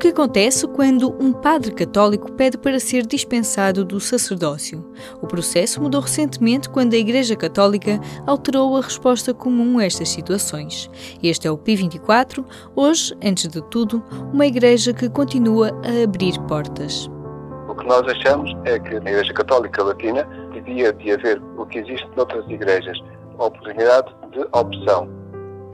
Que acontece quando um padre católico pede para ser dispensado do sacerdócio? O processo mudou recentemente quando a Igreja Católica alterou a resposta comum a estas situações. Este é o P24, hoje, antes de tudo, uma igreja que continua a abrir portas. O que nós achamos é que na Igreja Católica Latina devia de haver o que existe noutras igrejas, a oportunidade de opção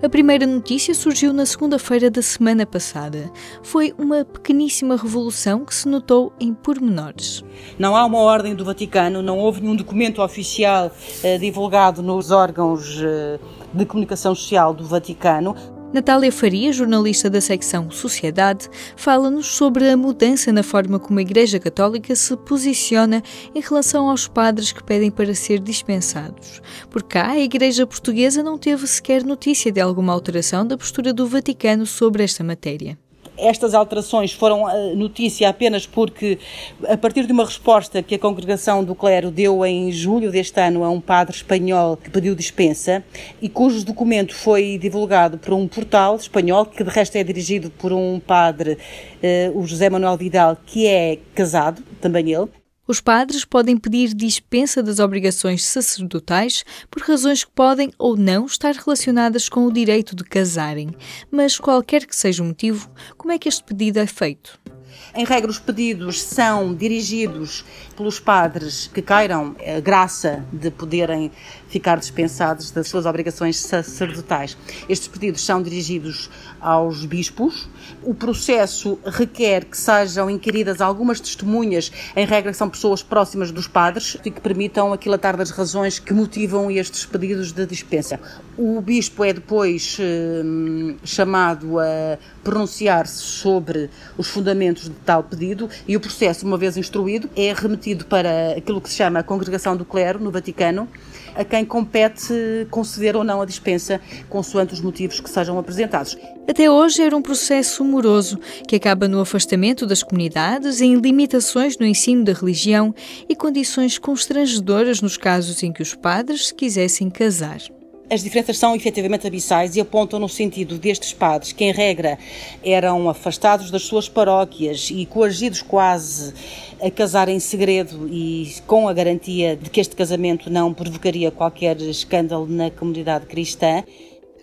a primeira notícia surgiu na segunda-feira da semana passada. Foi uma pequeníssima revolução que se notou em pormenores. Não há uma ordem do Vaticano, não houve nenhum documento oficial eh, divulgado nos órgãos eh, de comunicação social do Vaticano. Natália Faria, jornalista da secção Sociedade, fala-nos sobre a mudança na forma como a Igreja Católica se posiciona em relação aos padres que pedem para ser dispensados. Por cá, a Igreja Portuguesa não teve sequer notícia de alguma alteração da postura do Vaticano sobre esta matéria estas alterações foram eh, notícia apenas porque, a partir de uma resposta que a congregação do clero deu em julho deste ano a um padre espanhol que pediu dispensa e cujo documento foi divulgado por um portal espanhol, que de resto é dirigido por um padre, eh, o José Manuel Vidal, que é casado, também ele. Os padres podem pedir dispensa das obrigações sacerdotais por razões que podem ou não estar relacionadas com o direito de casarem. Mas, qualquer que seja o motivo, como é que este pedido é feito? Em regra, os pedidos são dirigidos pelos padres que queiram a graça de poderem ficar dispensados das suas obrigações sacerdotais. Estes pedidos são dirigidos aos bispos. O processo requer que sejam inquiridas algumas testemunhas, em regra são pessoas próximas dos padres, e que permitam aquilatar das razões que motivam estes pedidos de dispensa. O bispo é depois hum, chamado a pronunciar-se sobre os fundamentos de tal pedido e o processo, uma vez instruído, é remetido para aquilo que se chama a Congregação do Clero, no Vaticano, a quem compete conceder ou não a dispensa, consoante os motivos que sejam apresentados. Até hoje era um processo moroso, que acaba no afastamento das comunidades, em limitações no ensino da religião e condições constrangedoras nos casos em que os padres se quisessem casar. As diferenças são efetivamente abissais e apontam no sentido destes padres, que em regra eram afastados das suas paróquias e coagidos quase a casar em segredo e com a garantia de que este casamento não provocaria qualquer escândalo na comunidade cristã.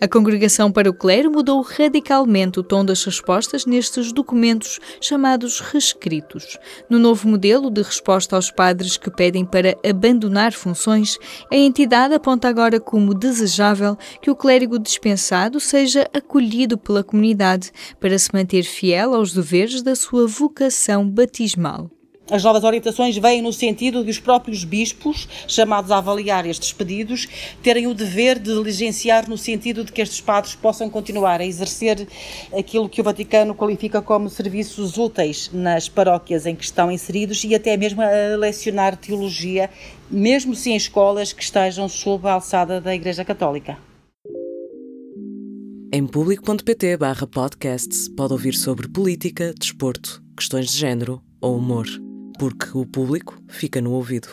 A Congregação para o Clero mudou radicalmente o tom das respostas nestes documentos chamados reescritos. No novo modelo de resposta aos padres que pedem para abandonar funções, a entidade aponta agora como desejável que o clérigo dispensado seja acolhido pela comunidade para se manter fiel aos deveres da sua vocação batismal. As novas orientações vêm no sentido de os próprios bispos, chamados a avaliar estes pedidos, terem o dever de diligenciar no sentido de que estes padres possam continuar a exercer aquilo que o Vaticano qualifica como serviços úteis nas paróquias em que estão inseridos e até mesmo a lecionar teologia, mesmo se em escolas que estejam sob a alçada da Igreja Católica. Em público.pt podcasts pode ouvir sobre política, desporto, questões de género ou humor porque o público fica no ouvido.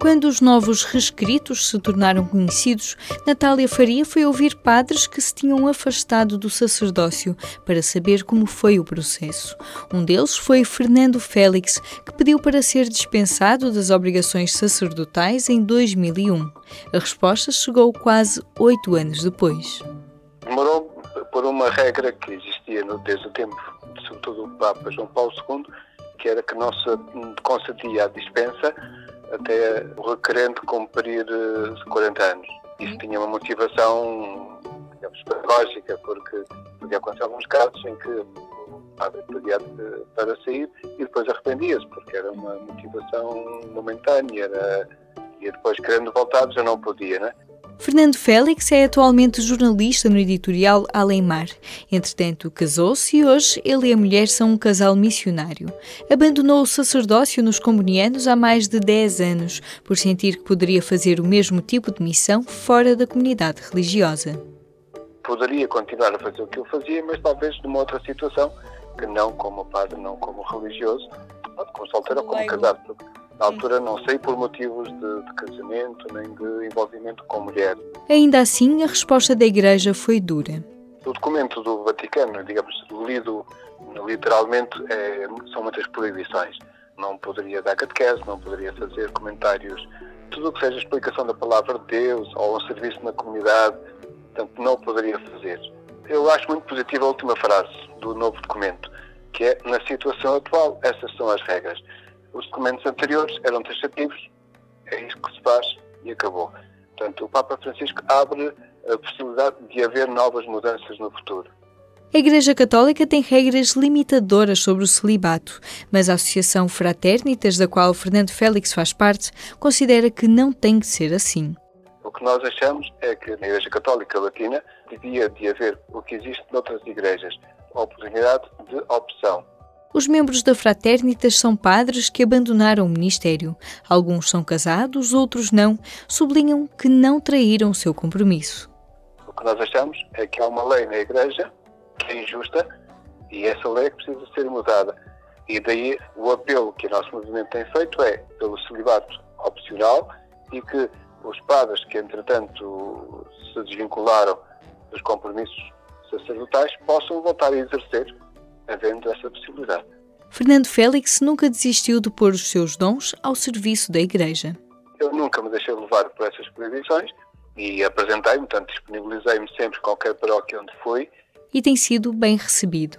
Quando os novos reescritos se tornaram conhecidos, Natália Faria foi ouvir padres que se tinham afastado do sacerdócio para saber como foi o processo. Um deles foi Fernando Félix, que pediu para ser dispensado das obrigações sacerdotais em 2001. A resposta chegou quase oito anos depois. Demorou por uma regra que existia no, desde o tempo, sobretudo do Papa João Paulo II, que era que não se concedia a dispensa até o requerente cumprir 40 eh, anos. Isso tinha uma motivação, digamos, pedagógica, porque podia acontecer alguns casos em que o padre podia para sair e depois arrependia-se, porque era uma motivação momentânea, era, e depois querendo voltar já não podia, né? Fernando Félix é atualmente jornalista no editorial Além Mar. Entretanto, casou-se e hoje ele e a mulher são um casal missionário. Abandonou o sacerdócio nos comunianos há mais de 10 anos, por sentir que poderia fazer o mesmo tipo de missão fora da comunidade religiosa. Poderia continuar a fazer o que eu fazia, mas talvez numa outra situação, que não como padre, não como religioso, como solteiro ou como casado Na altura não sei por motivos de, de casamento nem de envolvimento com mulher. Ainda assim, a resposta da Igreja foi dura. O documento do Vaticano, digamos, lido literalmente, é, são muitas proibições. Não poderia dar catequese, não poderia fazer comentários, tudo o que seja explicação da palavra de Deus ou um serviço na comunidade, portanto, não poderia fazer. Eu acho muito positiva a última frase do novo documento, que é, na situação atual, essas são as regras. Os documentos anteriores eram taxativos, é isso que se faz e acabou. Portanto, o Papa Francisco abre a possibilidade de haver novas mudanças no futuro. A Igreja Católica tem regras limitadoras sobre o celibato, mas a Associação Fraternitas, da qual Fernando Félix faz parte, considera que não tem que ser assim. O que nós achamos é que na Igreja Católica Latina devia de haver o que existe noutras igrejas, a oportunidade de opção. Os membros da Fraternitas são padres que abandonaram o ministério. Alguns são casados, outros não. Sublinham que não traíram o seu compromisso. O que nós achamos é que há uma lei na Igreja que é injusta e essa lei precisa ser mudada. E daí o apelo que o nosso movimento tem feito é pelo celibato opcional e que os padres que, entretanto, se desvincularam dos compromissos sacerdotais possam voltar a exercer havendo essa possibilidade. Fernando Félix nunca desistiu de pôr os seus dons ao serviço da Igreja. Eu nunca me deixei levar por essas proibições e apresentei-me, portanto, disponibilizei-me sempre qualquer paróquia onde fui. E tem sido bem recebido.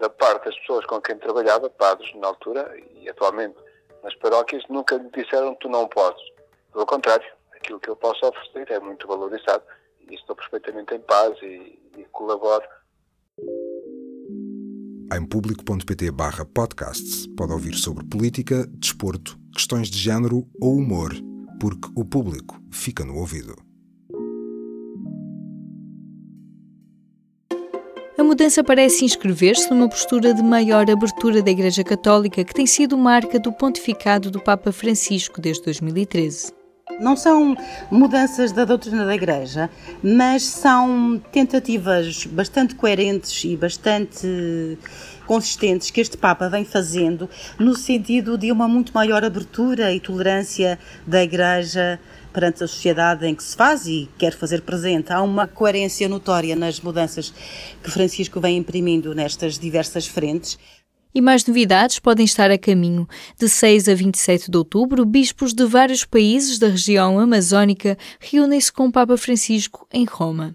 Da parte das pessoas com quem trabalhava, padres na altura e atualmente nas paróquias, nunca me disseram tu não podes. Pelo contrário, aquilo que eu posso oferecer é muito valorizado e estou perfeitamente em paz e, e colaboro em público.pt barra podcasts pode ouvir sobre política, desporto, questões de género ou humor, porque o público fica no ouvido. A mudança parece inscrever-se numa postura de maior abertura da Igreja Católica, que tem sido marca do pontificado do Papa Francisco desde 2013. Não são mudanças da doutrina da Igreja, mas são tentativas bastante coerentes e bastante consistentes que este Papa vem fazendo no sentido de uma muito maior abertura e tolerância da Igreja perante a sociedade em que se faz e quer fazer presente. Há uma coerência notória nas mudanças que Francisco vem imprimindo nestas diversas frentes. E mais novidades podem estar a caminho. De 6 a 27 de outubro, bispos de vários países da região amazónica reúnem-se com o Papa Francisco em Roma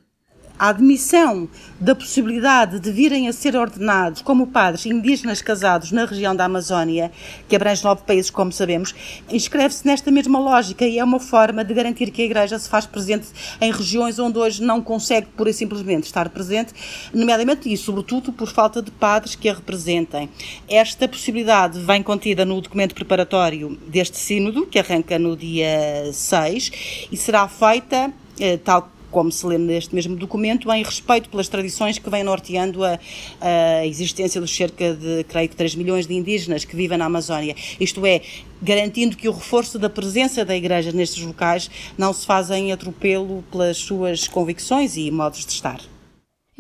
a admissão da possibilidade de virem a ser ordenados como padres indígenas casados na região da Amazónia, que abrange nove países, como sabemos, inscreve-se nesta mesma lógica e é uma forma de garantir que a Igreja se faz presente em regiões onde hoje não consegue pura e simplesmente estar presente, nomeadamente e sobretudo por falta de padres que a representem. Esta possibilidade vem contida no documento preparatório deste sínodo, que arranca no dia 6, e será feita, eh, tal como se lê neste mesmo documento, em respeito pelas tradições que vêm norteando a, a existência dos cerca de, creio que, 3 milhões de indígenas que vivem na Amazónia. Isto é, garantindo que o reforço da presença da Igreja nestes locais não se faz em atropelo pelas suas convicções e modos de estar.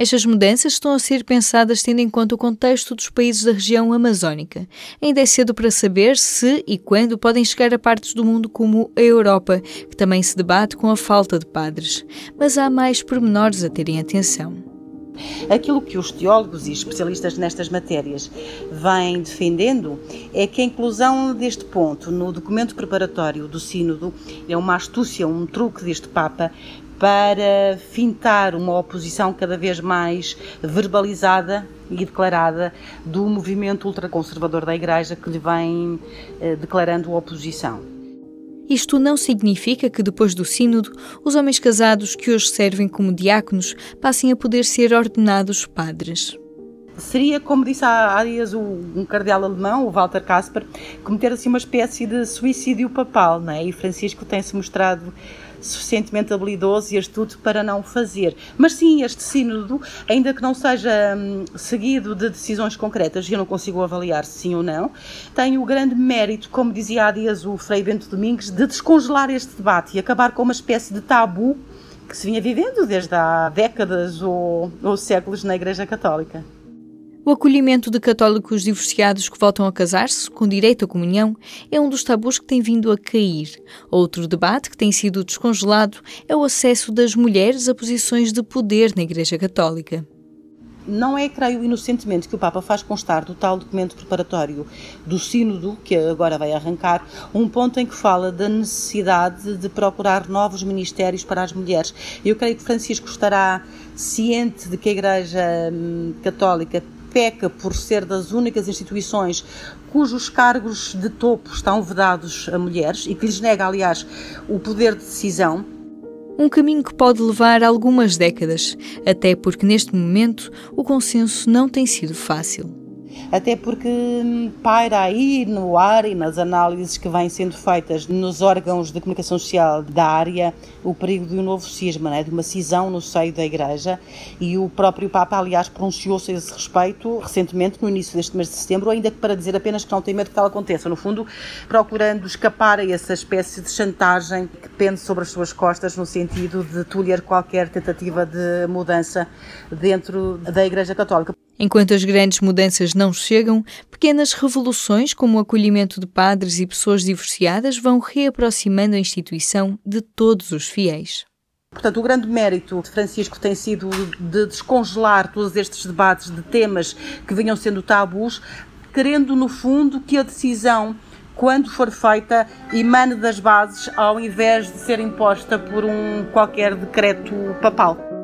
Estas mudanças estão a ser pensadas tendo em conta o contexto dos países da região amazónica. Ainda é cedo para saber se e quando podem chegar a partes do mundo como a Europa, que também se debate com a falta de padres. Mas há mais pormenores a terem atenção. Aquilo que os teólogos e especialistas nestas matérias vêm defendendo é que a inclusão deste ponto no documento preparatório do Sínodo é uma astúcia, um truque deste Papa para fintar uma oposição cada vez mais verbalizada e declarada do movimento ultraconservador da Igreja que lhe vem eh, declarando oposição. Isto não significa que depois do Sínodo, os homens casados que hoje servem como diáconos passem a poder ser ordenados padres. Seria, como disse há, dias um cardeal alemão, o Walter Kasper, cometer assim uma espécie de suicídio papal, não é? E Francisco tem-se mostrado suficientemente habilidoso e astuto para não fazer. Mas sim, este sínodo, ainda que não seja hum, seguido de decisões concretas, e eu não consigo avaliar se sim ou não, tem o grande mérito, como dizia há dias o Frei Bento Domingues, de descongelar este debate e acabar com uma espécie de tabu que se vinha vivendo desde há décadas ou, ou séculos na Igreja Católica. O acolhimento de católicos divorciados que voltam a casar-se, com direito à comunhão, é um dos tabus que tem vindo a cair. Outro debate que tem sido descongelado é o acesso das mulheres a posições de poder na Igreja Católica. Não é, creio, inocentemente que o Papa faz constar do tal documento preparatório do Sínodo, que agora vai arrancar, um ponto em que fala da necessidade de procurar novos ministérios para as mulheres. Eu creio que Francisco estará ciente de que a Igreja hum, Católica peca por ser das únicas instituições cujos cargos de topo estão vedados a mulheres e que lhes nega, aliás, o poder de decisão. Um caminho que pode levar algumas décadas, até porque neste momento o consenso não tem sido fácil até porque hum, paira aí no ar e nas análises que vêm sendo feitas nos órgãos de comunicação social da área o perigo de um novo cisma, né? de uma cisão no seio da Igreja e o próprio Papa, aliás, pronunciou-se a esse respeito recentemente, no início deste mês de setembro, ainda que para dizer apenas que não tem medo que tal aconteça, no fundo, procurando escapar a essa espécie de chantagem que pende sobre as suas costas no sentido de tolher qualquer tentativa de mudança dentro da Igreja Católica. Enquanto as grandes mudanças não chegam, pequenas revoluções, como o acolhimento de padres e pessoas divorciadas, vão reaproximando a instituição de todos os fiéis. Portanto, o grande mérito de Francisco tem sido de descongelar todos estes debates de temas que vinham sendo tabus, querendo, no fundo, que a decisão, quando for feita, emane das bases, ao invés de ser imposta por um qualquer decreto papal.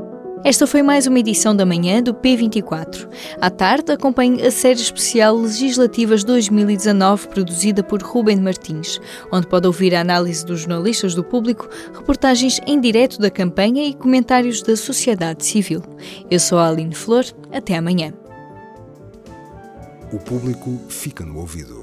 Esta foi mais uma edição da manhã do P24. À tarde, acompanhe a série especial Legislativas 2019, produzida por Ruben Martins, onde pode ouvir a análise dos jornalistas do público, reportagens em direto da campanha e comentários da sociedade civil. Eu sou a Aline Flor. Até amanhã. O público fica no ouvido.